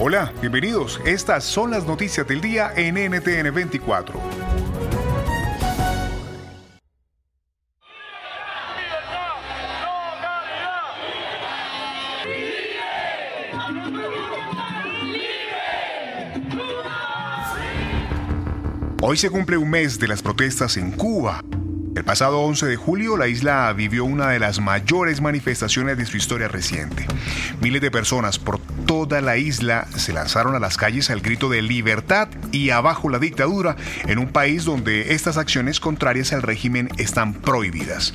Hola, bienvenidos. Estas son las noticias del día en NTN 24. Hoy se cumple un mes de las protestas en Cuba. El pasado 11 de julio, la isla vivió una de las mayores manifestaciones de su historia reciente. Miles de personas por toda la isla se lanzaron a las calles al grito de libertad y abajo la dictadura en un país donde estas acciones contrarias al régimen están prohibidas.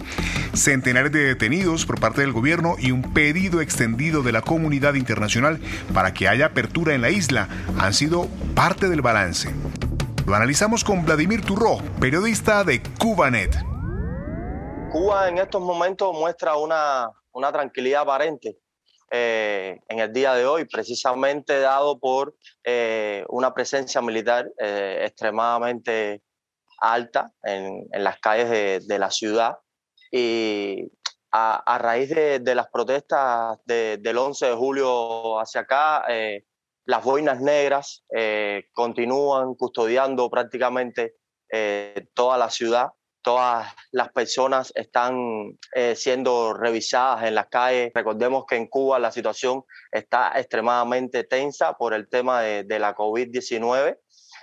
Centenares de detenidos por parte del gobierno y un pedido extendido de la comunidad internacional para que haya apertura en la isla han sido parte del balance. Lo analizamos con Vladimir Turró, periodista de Cubanet. Cuba en estos momentos muestra una, una tranquilidad aparente eh, en el día de hoy, precisamente dado por eh, una presencia militar eh, extremadamente alta en, las calles de, la ciudad. Y a, raíz de, las protestas de, del 11 de julio hacia acá, las boinas negras continúan custodiando prácticamente toda la ciudad todas las personas están eh, siendo revisadas en las calles. Recordemos que en Cuba la situación está extremadamente tensa por el tema de, la COVID-19,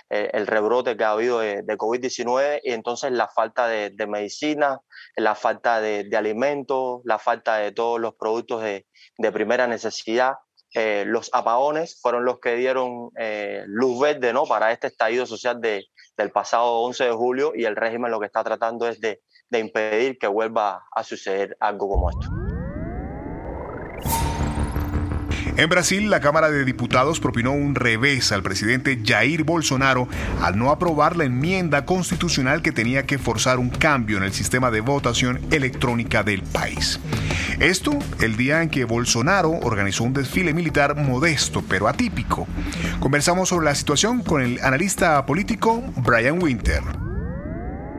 eh, el rebrote que ha habido de, de COVID-19 y entonces la falta de, de medicina, la falta de, alimentos, la falta de todos los productos de, primera necesidad. Eh, los apagones fueron los que dieron eh, luz verde ¿no? para este estallido social de, del pasado 11 de julio y el régimen lo que está tratando es de, de impedir que vuelva a suceder algo como esto. En Brasil, la Cámara de Diputados propinó un revés al presidente Jair Bolsonaro al no aprobar la enmienda constitucional que tenía que forzar un cambio en el sistema de votación electrónica del país. Esto el día en que Bolsonaro organizó un desfile militar modesto pero atípico. Conversamos sobre la situación con el analista político Brian Winter.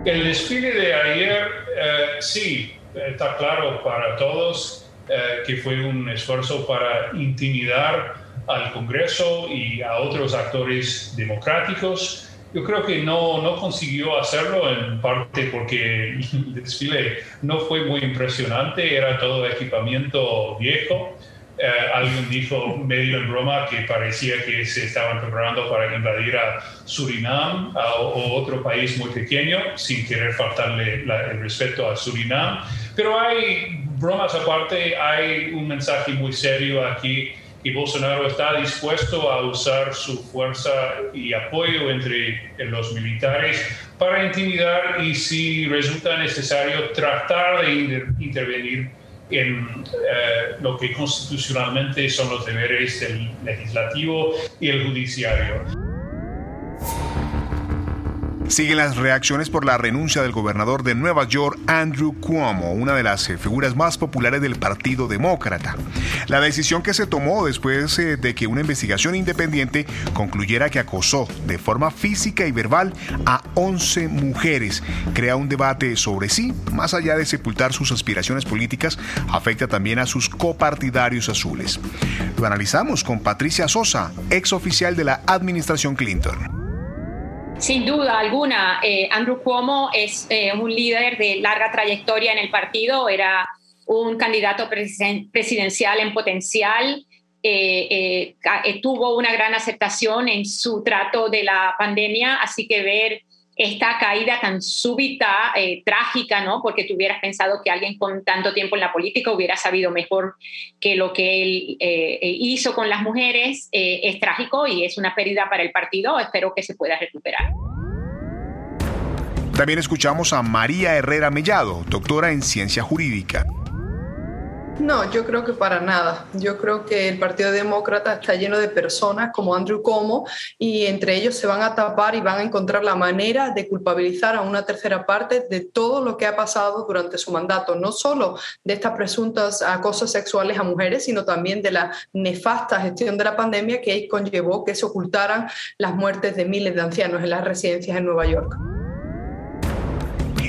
El desfile de ayer, eh, sí, está claro para todos eh, que fue un esfuerzo para intimidar al Congreso y a otros actores democráticos. Yo creo que no, no consiguió hacerlo en parte porque el desfile no fue muy impresionante, era todo equipamiento viejo. Eh, alguien dijo medio en broma que parecía que se estaban preparando para invadir a Surinam o otro país muy pequeño, sin querer faltarle el respeto a Surinam. Pero hay bromas aparte, hay un mensaje muy serio aquí y Bolsonaro está dispuesto a usar su fuerza y apoyo entre los militares para intimidar y si resulta necesario tratar de intervenir en eh, lo que constitucionalmente son los deberes del legislativo y el judiciario. Siguen las reacciones por la renuncia del gobernador de Nueva York, Andrew Cuomo, una de las eh, figuras más populares del Partido Demócrata. La decisión que se tomó después eh, de que una investigación independiente concluyera que acosó de forma física y verbal a 11 mujeres crea un debate sobre sí, más allá de sepultar sus aspiraciones políticas, afecta también a sus copartidarios azules. Lo analizamos con Patricia Sosa, ex oficial de la administración Clinton. Sin duda alguna, eh, Andrew Cuomo es eh, un líder de larga trayectoria en el partido, era un candidato presidencial en potencial. Eh, tuvo una gran aceptación en su trato de la pandemia, así que ver esta caída tan súbita, trágica, ¿no? Porque tú hubieras pensado que alguien con tanto tiempo en la política hubiera sabido mejor que lo que él hizo con las mujeres, es trágico y es una pérdida para el partido. Espero que se pueda recuperar. También escuchamos a María Herrera Mellado, doctora en ciencia jurídica. No, yo creo que para nada. Yo creo que el Partido Demócrata está lleno de personas como Andrew Cuomo y entre ellos se van a tapar y van a encontrar la manera de culpabilizar a una tercera parte de todo lo que ha pasado durante su mandato, no solo de estas presuntas acosos sexuales a mujeres, sino también de la nefasta gestión de la pandemia que conllevó que se ocultaran las muertes de miles de ancianos en las residencias en Nueva York.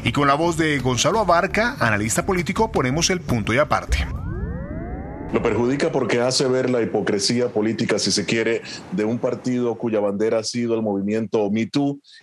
Y con la voz de Gonzalo Abarca, analista político, ponemos el punto y aparte. Lo perjudica porque hace ver la hipocresía política, si se quiere, de un partido cuya bandera ha sido el movimiento Me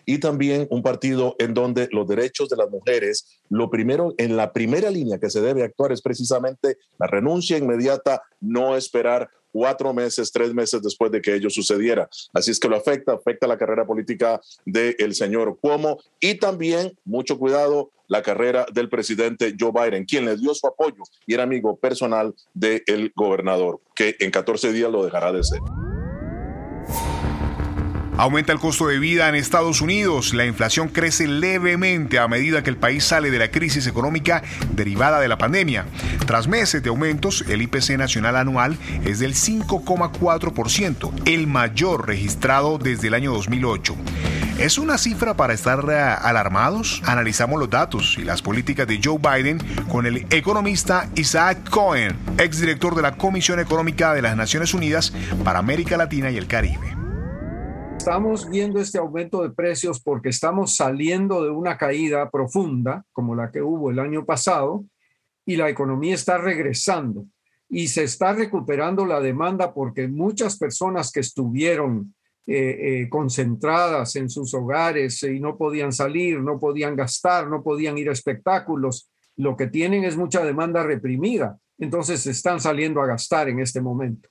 y también un partido en donde los derechos de las mujeres, lo primero, en la primera línea que se debe actuar es precisamente la renuncia inmediata, no esperar cuatro meses, tres meses después de que ello sucediera. Así es que lo afecta, afecta la carrera política del señor Cuomo y también, mucho cuidado, la carrera del presidente Joe Biden, quien le dio su apoyo y era amigo personal del gobernador, que en 14 días lo dejará de ser. Aumenta el costo de vida en Estados Unidos. La inflación crece levemente a medida que el país sale de la crisis económica derivada de la pandemia. Tras meses de aumentos, el IPC nacional anual es del 5,4%, el mayor registrado desde el año 2008. ¿Es una cifra para estar eh, alarmados? Analizamos los datos y las políticas de Joe Biden con el economista Isaac Cohen, exdirector de la Comisión Económica de las Naciones Unidas para América Latina y el Caribe. Estamos viendo este aumento de precios porque estamos saliendo de una caída profunda como la que hubo el año pasado y la economía está regresando y se está recuperando la demanda porque muchas personas que estuvieron eh, eh, concentradas en sus hogares y no podían salir, no podían gastar, no podían ir a espectáculos, lo que tienen es mucha demanda reprimida. Entonces están saliendo a gastar en este momento.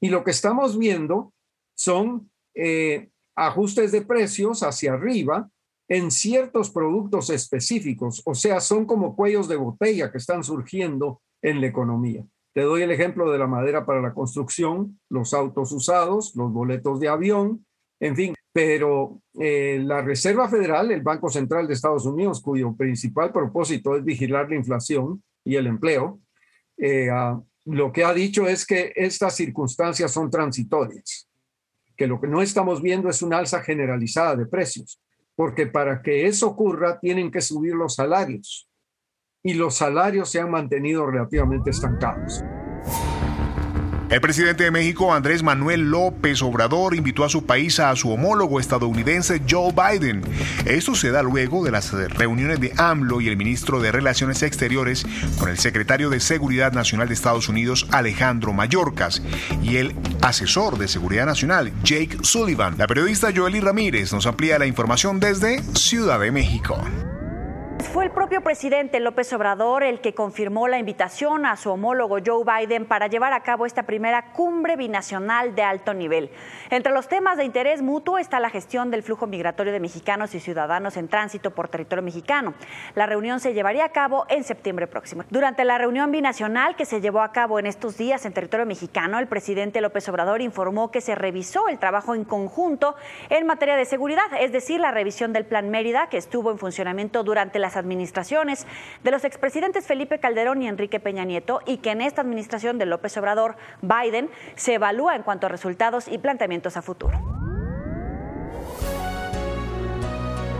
Y lo que estamos viendo son eh, ajustes de precios hacia arriba en ciertos productos específicos, o sea, son como cuellos de botella que están surgiendo en la economía. Te doy el ejemplo de la madera para la construcción, los autos usados, los boletos de avión, en fin, pero eh, la Reserva Federal, el Banco Central de Estados Unidos, cuyo principal propósito es vigilar la inflación y el empleo, eh, ah, lo que ha dicho es que estas circunstancias son transitorias que lo que no estamos viendo es una alza generalizada de precios, porque para que eso ocurra tienen que subir los salarios y los salarios se han mantenido relativamente estancados. El presidente de México, Andrés Manuel López Obrador, invitó a su país a su homólogo estadounidense Joe Biden. Esto se da luego de las reuniones de AMLO y el ministro de Relaciones Exteriores con el secretario de Seguridad Nacional de Estados Unidos, Alejandro Mayorkas, y el asesor de Seguridad Nacional, Jake Sullivan. La periodista Joely Ramírez nos amplía la información desde Ciudad de México. Fue el propio presidente López Obrador el que confirmó la invitación a su homólogo Joe Biden para llevar a cabo esta primera cumbre binacional de alto nivel. Entre los temas de interés mutuo está la gestión del flujo migratorio de mexicanos y ciudadanos en tránsito por territorio mexicano. La reunión se llevaría a cabo en septiembre próximo. Durante la reunión binacional que se llevó a cabo en estos días en territorio mexicano, el presidente López Obrador informó que se revisó el trabajo en conjunto en materia de seguridad, es decir, la revisión del Plan Mérida que estuvo en funcionamiento durante las administraciones de los expresidentes Felipe Calderón y Enrique Peña Nieto y que en esta administración de López Obrador, Biden, se evalúa en cuanto a resultados y planteamientos a futuro.